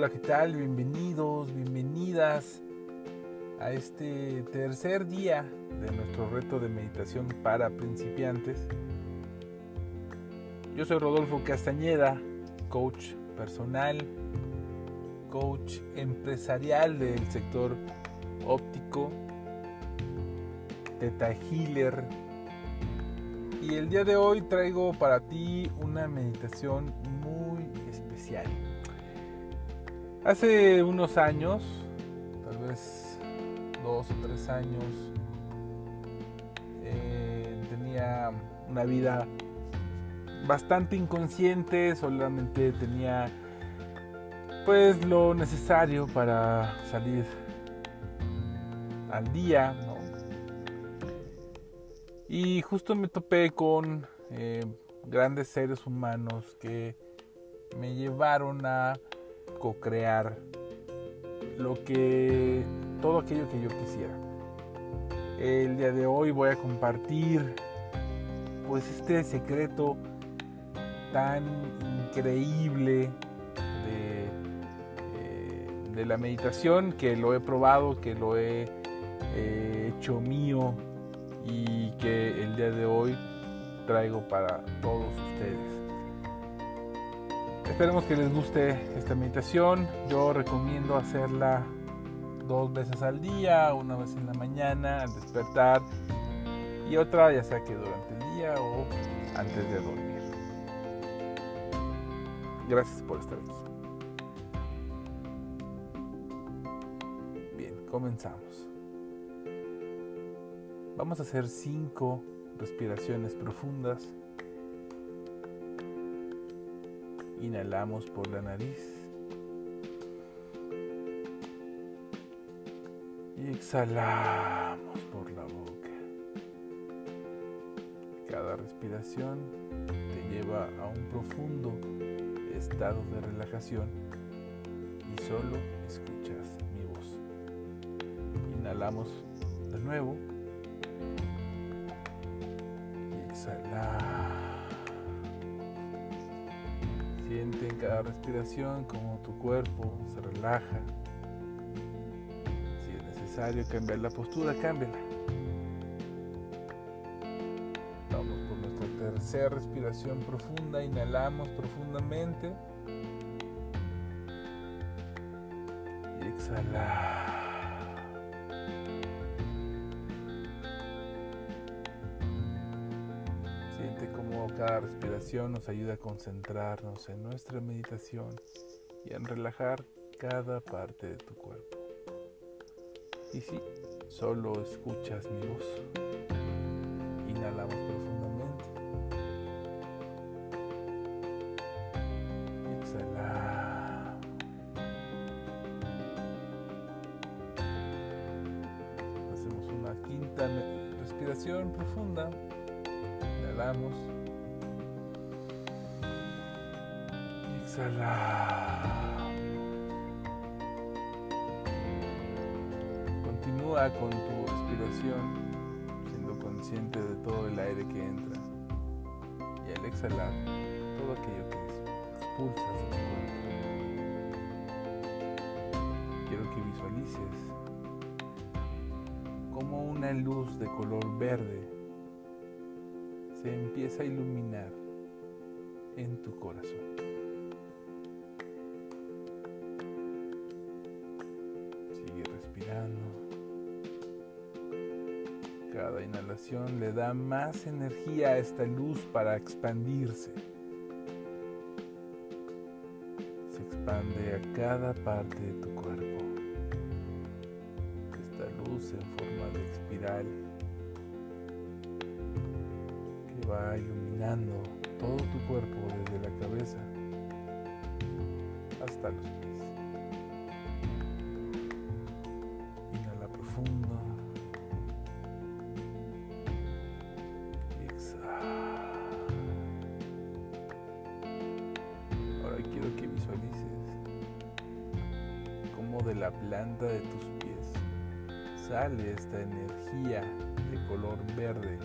Hola, ¿qué tal? Bienvenidos, bienvenidas a este tercer día de nuestro reto de meditación para principiantes. Yo soy Rodolfo Castañeda, coach personal, coach empresarial del sector óptico, teta healer. Y el día de hoy traigo para ti una meditación muy especial. Hace unos años, tal vez dos o tres años, eh, tenía una vida bastante inconsciente, solamente tenía pues lo necesario para salir al día, Y justo me topé con eh, grandes seres humanos que me llevaron a co-crear lo que todo aquello que yo quisiera. El día de hoy voy a compartir pues este secreto tan increíble de, eh, de la meditación que lo he probado, que lo he eh, hecho mío y que el día de hoy traigo para todos ustedes. Esperemos que les guste esta meditación. Yo recomiendo hacerla dos veces al día, una vez en la mañana al despertar y otra ya sea que durante el día o antes de dormir. Gracias por estar aquí. Bien, comenzamos. Vamos a hacer cinco respiraciones profundas Inhalamos por la nariz. Y exhalamos por la boca. Cada respiración te lleva a un profundo estado de relajación y solo escuchas mi voz. Inhalamos de nuevo. Y exhalamos. Siente en cada respiración como tu cuerpo se relaja. Si es necesario cambiar la postura, cámbiala. Vamos por nuestra tercera respiración profunda. Inhalamos profundamente. Y exhalamos. Cada respiración nos ayuda a concentrarnos en nuestra meditación y en relajar cada parte de tu cuerpo. Y si solo escuchas mi voz, inhalamos profundamente. Exhalamos. Hacemos una quinta respiración profunda. Inhalamos. Continúa con tu respiración, siendo consciente de todo el aire que entra. Y al exhalar, todo aquello que expulsas de tu cuerpo. Quiero que visualices como una luz de color verde se empieza a iluminar en tu corazón. Cada inhalación le da más energía a esta luz para expandirse. Se expande a cada parte de tu cuerpo. Esta luz en forma de espiral que va iluminando todo tu cuerpo desde la cabeza hasta los pies. De la planta de tus pies sale esta energía de color verde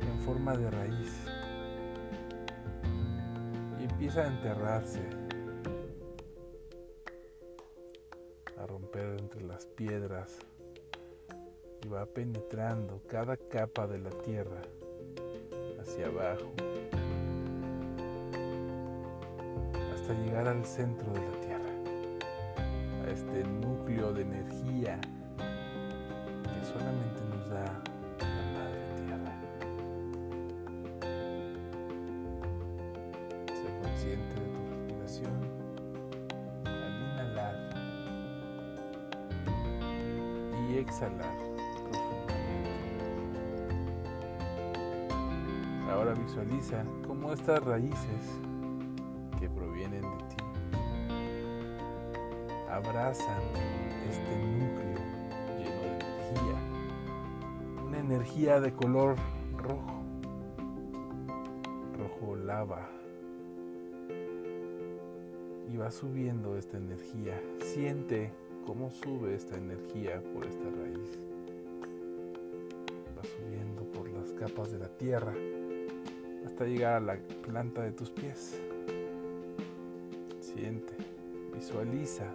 en forma de raíz. Y empieza a enterrarse romper entre las piedras y va penetrando cada capa de la tierra hacia abajo hasta llegar al centro de la tierra, a este núcleo de energía que solamente nos da la madre tierra. Sé consciente de tu respiración al inhalar y exhalar. Ahora visualiza cómo estas raíces abrazan este núcleo lleno de energía. Una energía de color rojo, rojo lava. Y va subiendo esta energía. Siente cómo sube esta energía por esta raíz. Va subiendo por las capas de la tierra hasta llegar a la planta de tus pies. Siente, visualiza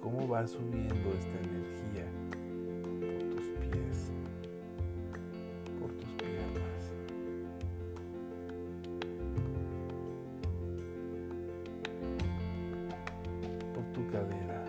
cómo va subiendo esta energía por tus pies, por tus piernas. por tu cadera.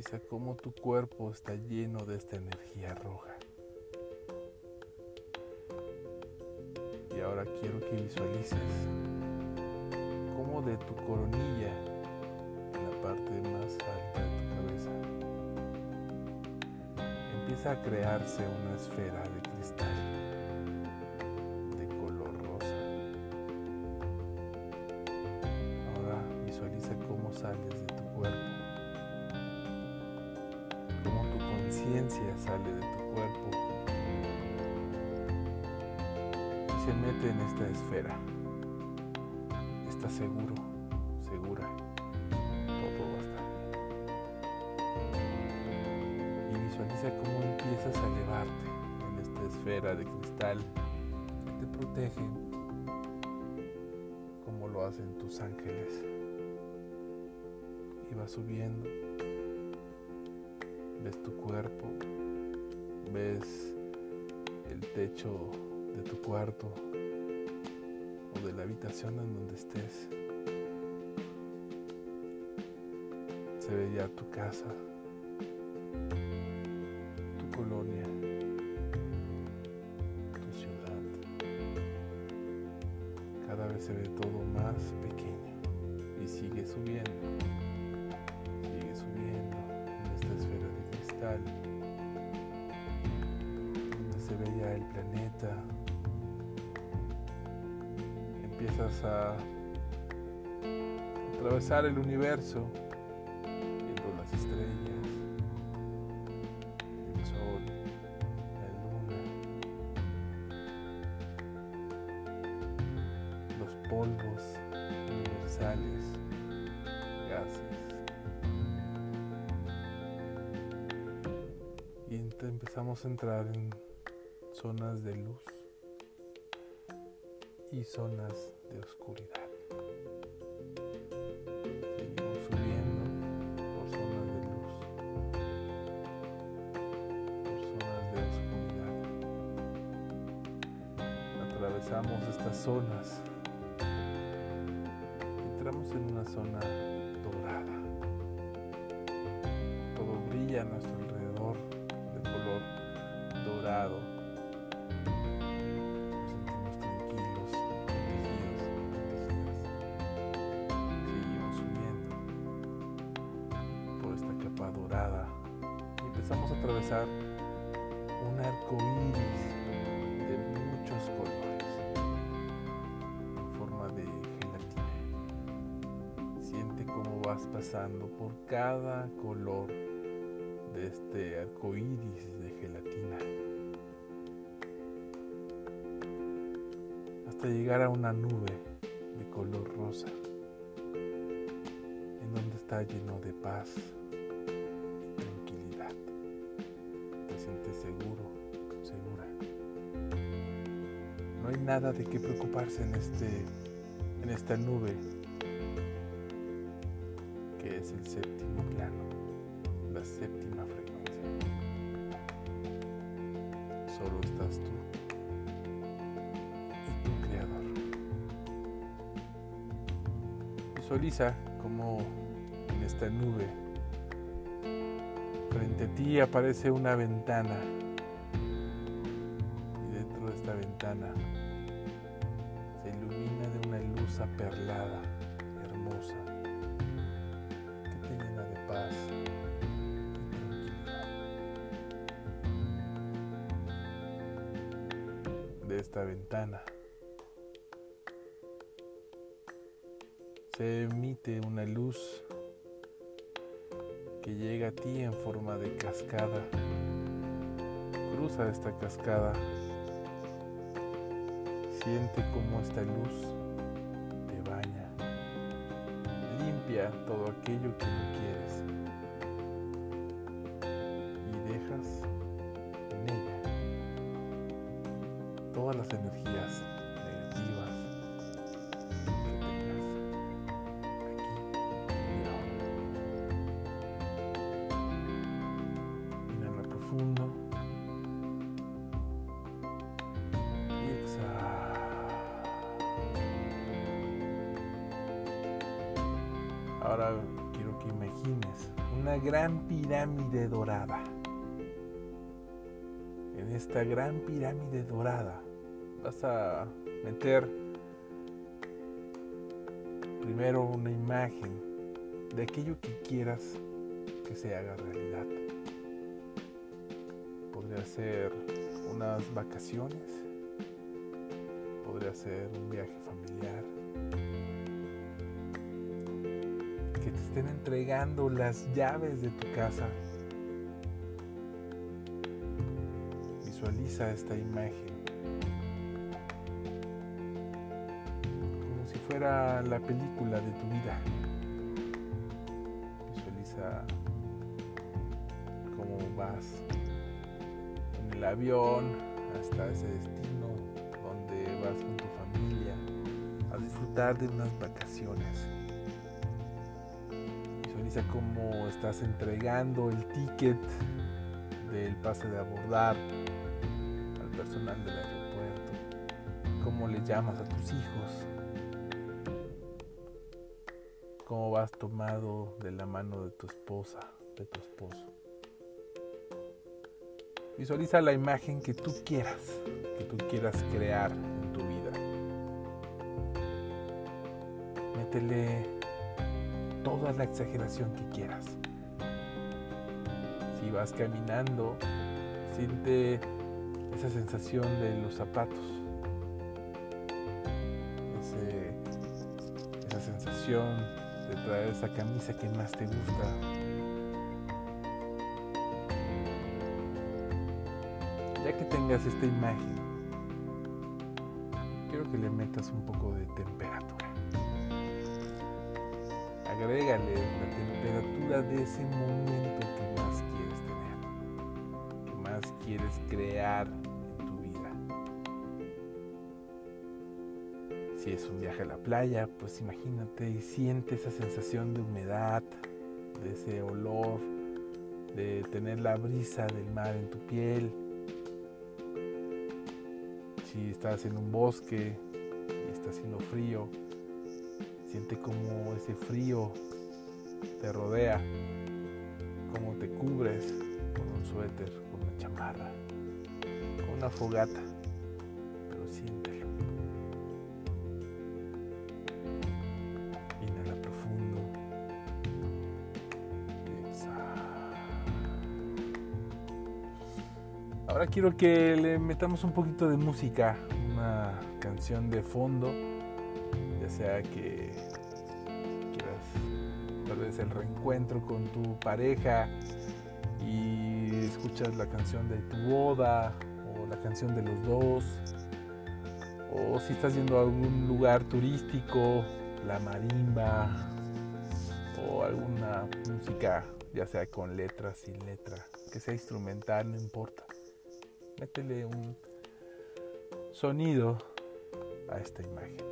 Visualiza cómo tu cuerpo está lleno de esta energía roja. Y ahora quiero que visualices cómo de tu coronilla, en la parte más alta de tu cabeza, empieza a crearse una esfera de cristal sale de tu cuerpo y se mete en esta esfera. Estás seguro, segura. Todo va a estar bien. Y visualiza cómo empiezas a elevarte en esta esfera de cristal que te protege como lo hacen tus ángeles. Y va subiendo ves tu cuerpo, ves el techo de tu cuarto o de la habitación en donde estés. Se ve ya tu casa, donde se veía el planeta. Empiezas a atravesar el universo, y zonas de oscuridad. Seguimos subiendo por zonas de luz, por zonas de oscuridad. Atravesamos estas zonas. Entramos en una zona dorada. Todo brilla a nuestro alrededor dorado. Un arco iris de muchos colores en forma de gelatina. vas pasando por cada color de este arco iris de gelatina hasta llegar a una nube de color rosa en donde está lleno de paz nada de qué preocuparse en este en esta nube que es el séptimo plano, la séptima frecuencia. Solo estás tú y tu creador. Visualiza como en esta nube frente a ti aparece una ventana y dentro de esta ventana aperlada, hermosa, que te llena de paz y tranquilidad. De esta ventana se emite una luz que llega a ti en forma de cascada. Cruza esta cascada. Siente cómo esta luz Todo aquello que no quieres. Y dejas en ella todas las energías Quiero que imagines una gran pirámide dorada. En esta gran pirámide dorada vas a meter primero una imagen de aquello que quieras que se haga realidad. Podría ser unas vacaciones, podría ser un viaje familiar, estén entregando las llaves de tu casa. Visualiza esta imagen como si fuera la película de tu vida. Visualiza cómo vas en el avión hasta ese destino donde vas con tu familia a disfrutar de unas vacaciones. Visualiza cómo estás entregando el ticket del pase de abordar al personal del aeropuerto. Cómo le llamas a tus hijos. Cómo vas tomado de la mano de tu esposa, de tu esposo. Visualiza la imagen que tú quieras, que tú quieras crear en tu vida. Métele toda la exageración que quieras. Si vas caminando, siente esa sensación de los zapatos. Ese- esa sensación de traer esa camisa que más te gusta. Ya que tengas esta imagen, quiero que le metas un poco de temperatura. Agrégale la temperatura de ese momento que más quieres tener, que más quieres crear en tu vida. Si es un viaje a la playa, pues imagínate y siente esa sensación de humedad, de ese olor, de tener la brisa del mar en tu piel. Si estás en un bosque y está haciendo frío, siente como ese frío te rodea, cómo te cubres con un suéter, con una chamarra, con una fogata, pero siéntelo. Inhala profundo. Exhala. Ahora quiero que le metamos un poquito de música, una canción de fondo, sea que quieras tal vez el reencuentro con tu pareja y escuchas la canción de tu boda o la canción de los dos, o si estás yendo a algún lugar turístico, la marimba o alguna música, ya sea con letra, sin letra, que sea instrumental, no importa. Métele un sonido a esta imagen.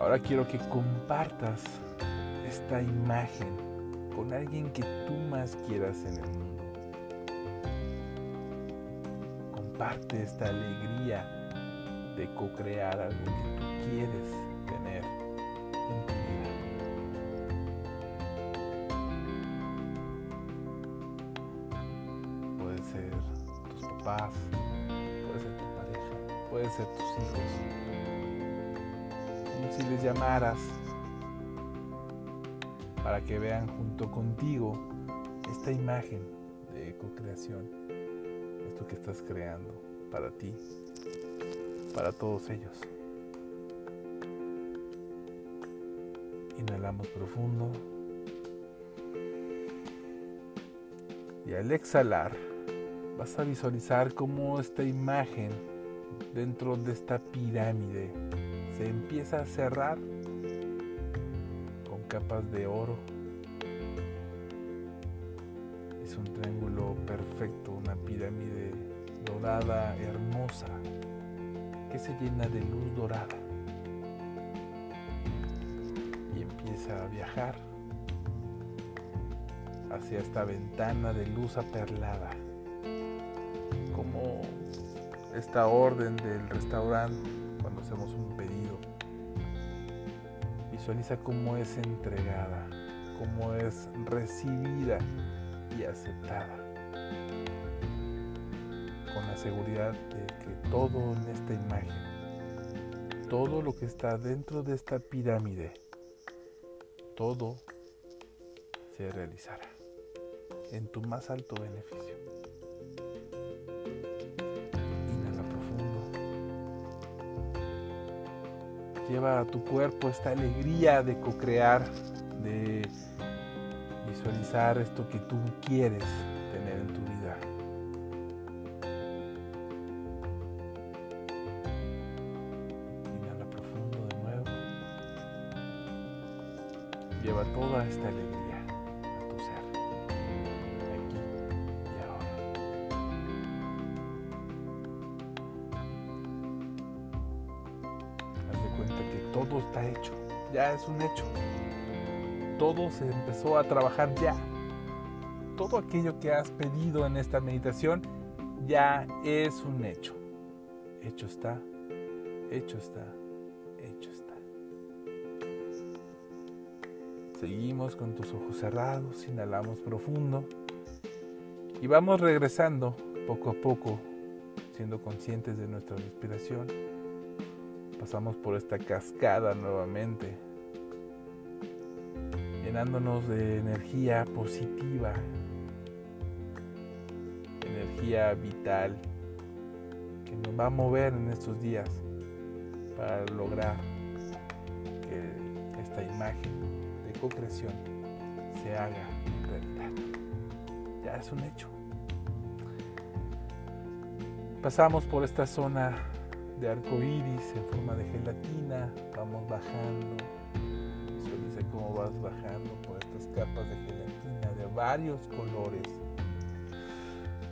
Ahora quiero que compartas esta imagen con alguien que tú más quieras en el mundo. Comparte esta alegría de co-crear algo que tú quieres para que vean junto contigo esta imagen de co-creación, esto que estás creando para ti, para todos ellos. Inhalamos profundo. Y al exhalar, vas a visualizar cómo esta imagen dentro de esta pirámide se empieza a cerrar capas de oro. Es un triángulo perfecto, una pirámide dorada, hermosa, que se llena de luz dorada. Y empieza a viajar hacia esta ventana de luz aperlada, como esta orden del restaurante cuando hacemos un pedido Visualiza cómo es entregada, cómo es recibida y aceptada. Con la seguridad de que todo en esta imagen, todo lo que está dentro de esta pirámide, todo se realizará en tu más alto beneficio. Lleva a tu cuerpo esta alegría de co-crear, de visualizar esto que tú quieres a trabajar ya. Todo aquello que has pedido en esta meditación ya es un hecho. Hecho está, hecho está, hecho está. Seguimos con tus ojos cerrados, inhalamos profundo y vamos regresando poco a poco, siendo conscientes de nuestra respiración pasamos por esta cascada nuevamente, llenándonos de energía positiva, energía vital que nos va a mover en estos días para lograr que esta imagen de co-creación se haga realidad. Ya es un hecho. Pasamos por esta zona de arco iris en forma de gelatina. Vamos bajando. Vas bajando por estas capas de gelatina de varios colores.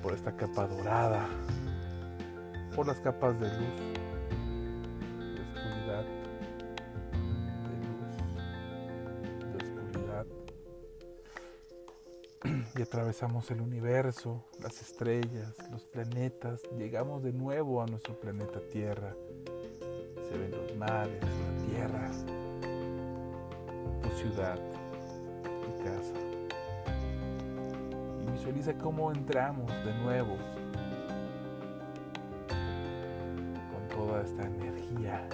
Por esta capa dorada. Por las capas de luz. De oscuridad. De luz. De oscuridad. Y atravesamos el universo, las estrellas, los planetas, llegamos de nuevo a nuestro planeta Tierra. Se ven los mares, ciudad, tu casa. Y visualiza cómo entramos de nuevo con toda esta energía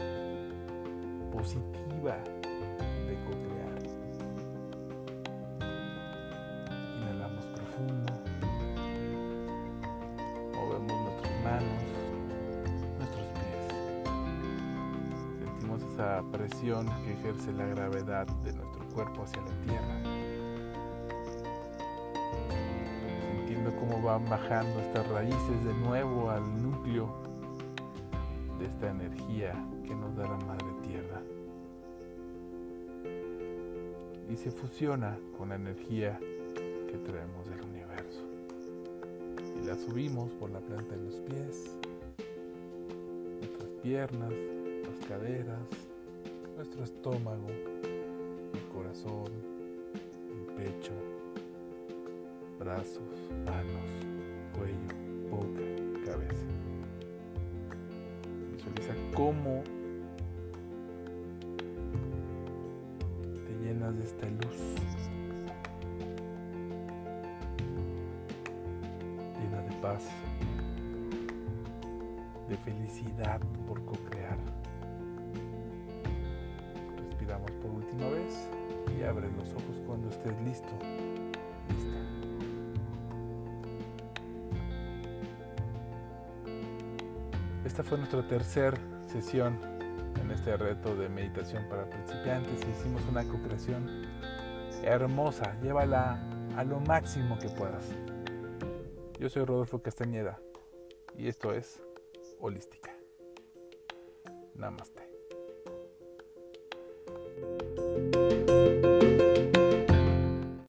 positiva de cocrear Inhalamos profundo, movemos nuestras manos, nuestros pies. Sentimos esa presión que ejerce la gravedad de nuestro cuerpo hacia la tierra. Sintiendo cómo van bajando estas raíces de nuevo al núcleo de esta energía que nos da la madre tierra. Y se fusiona con la energía que traemos del universo. Y la subimos por la planta de los pies, nuestras piernas, las caderas, nuestro estómago, corazón, pecho, brazos, manos, cuello, boca, cabeza. Visualiza cómo te llenas de esta luz. Llena de paz, de felicidad por co-crear. Respiramos por última vez y abre los ojos cuando estés listo. Lista. Esta fue nuestra tercera sesión en este reto de meditación para principiantes. Hicimos una co-creación hermosa. Llévala a lo máximo que puedas. Yo soy Rodolfo Castañeda y esto es Holística. Namaste.